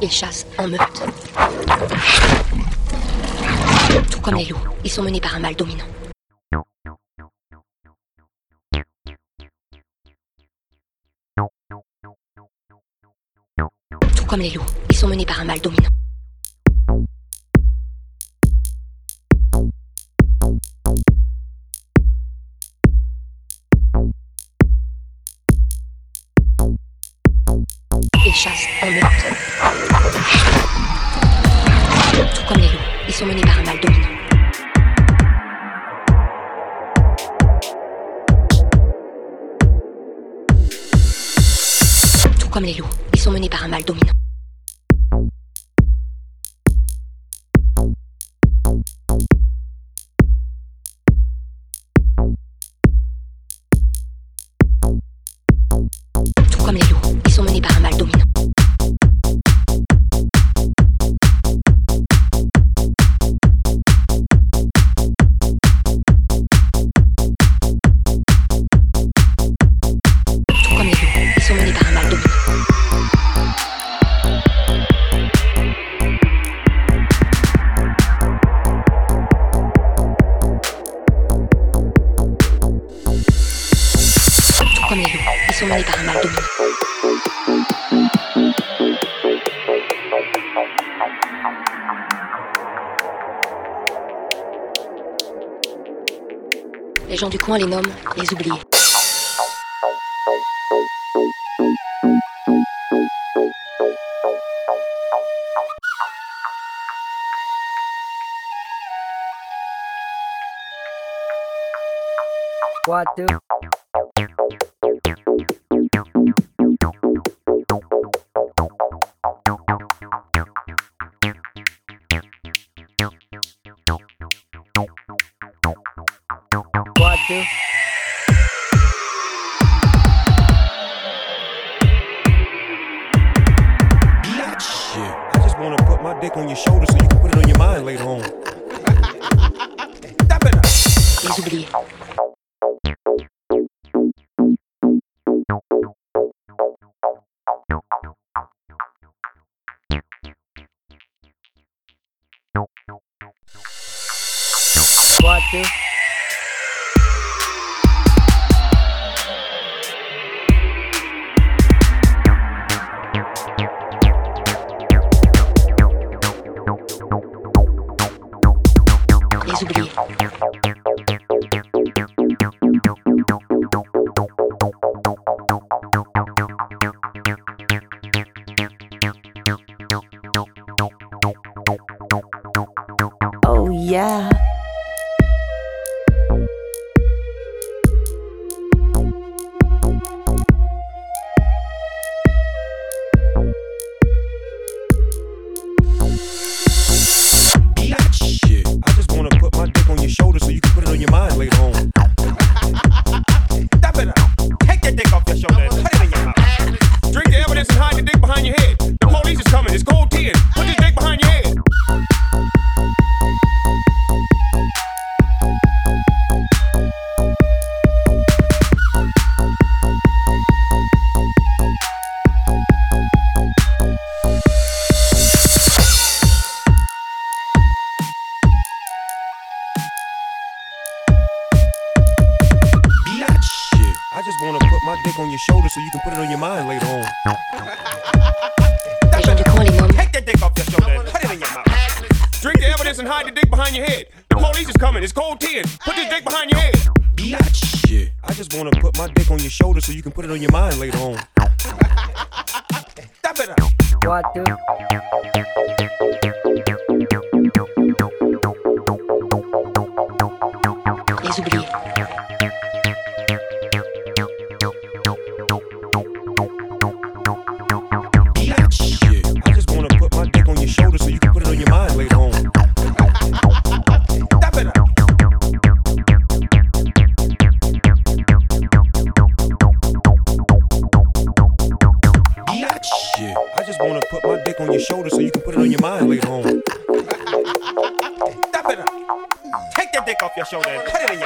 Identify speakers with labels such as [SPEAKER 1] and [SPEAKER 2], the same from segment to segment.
[SPEAKER 1] Ils chassent en meute. Tout comme les loups, ils sont menés par un mâle dominant. Tout comme les loups, ils sont menés par un mâle dominant. Ils chassent en meute. Tout comme les loups, ils sont menés par un mâle dominant. Tout comme les loups, ils sont menés par un mâle dominant. Les gens du coin les nomment les oubliés.
[SPEAKER 2] Shit. I just wanna put my dick on your shoulder
[SPEAKER 1] help, help,
[SPEAKER 3] help. The
[SPEAKER 2] evidence and hide the dick behind your head. The police is coming. It's cold 10. Put this dick behind your head. Shit. I just wanna put my dick on your shoulder so you can put it on your mind later on. Stop it.
[SPEAKER 3] What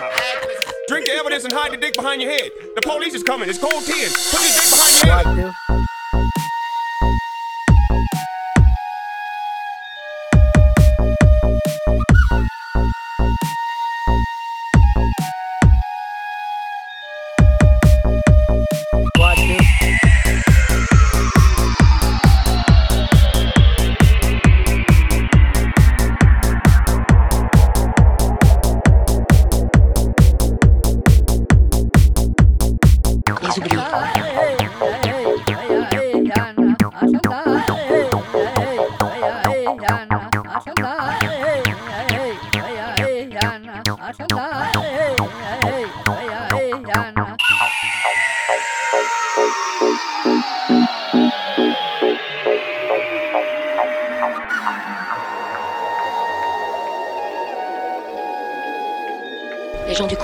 [SPEAKER 2] your. Drink the evidence and hide the dick behind your head. The police is coming. It's cold 10. Put this dick behind your head.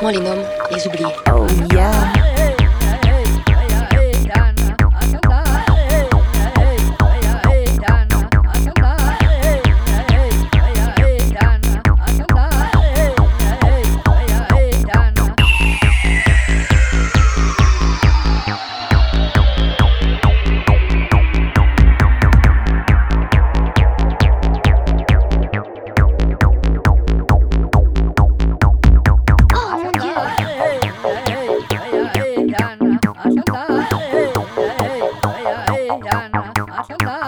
[SPEAKER 3] Comment
[SPEAKER 2] les nomme Les oubliés.
[SPEAKER 4] Oh yeah.
[SPEAKER 5] Bye bye.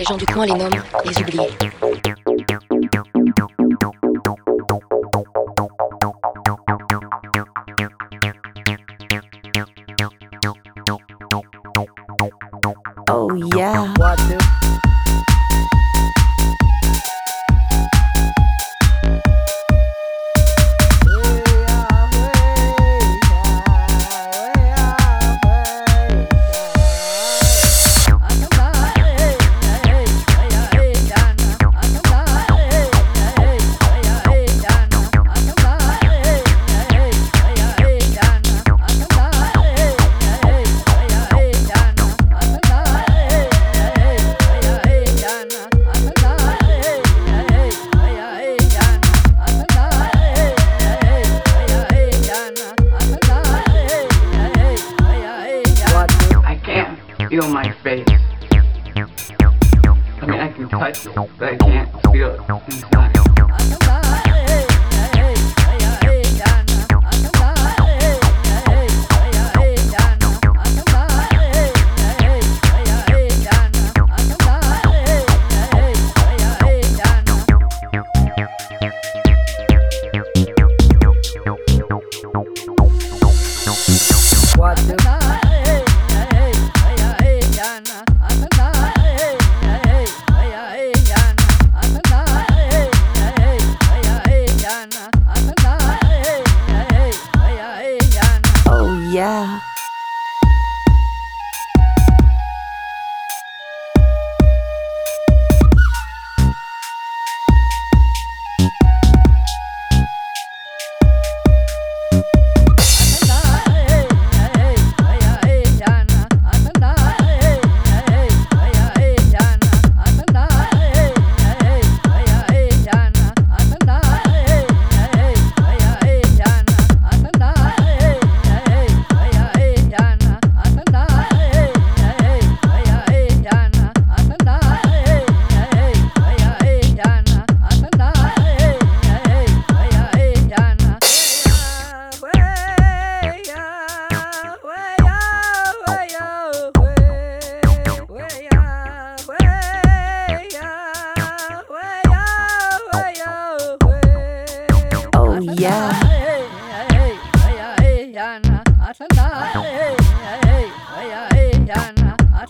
[SPEAKER 2] Les gens du coin les nomment les oubliés.
[SPEAKER 6] They can't feel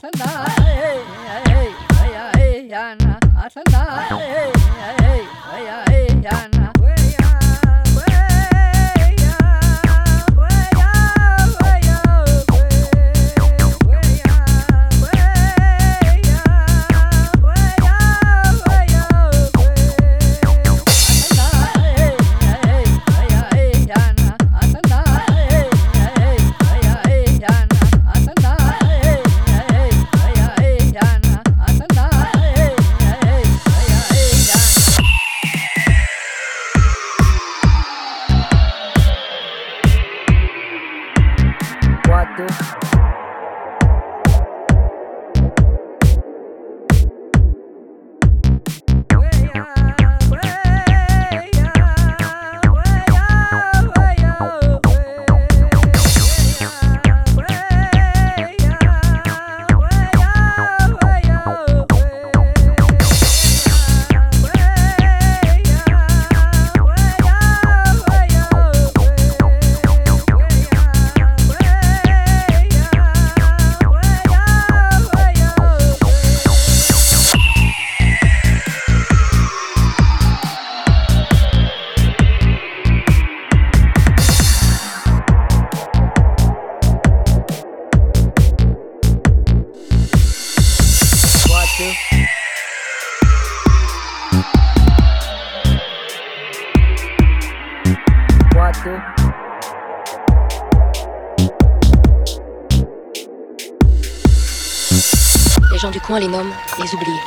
[SPEAKER 2] 真的
[SPEAKER 1] Les gens du coin les nomment les oubliés.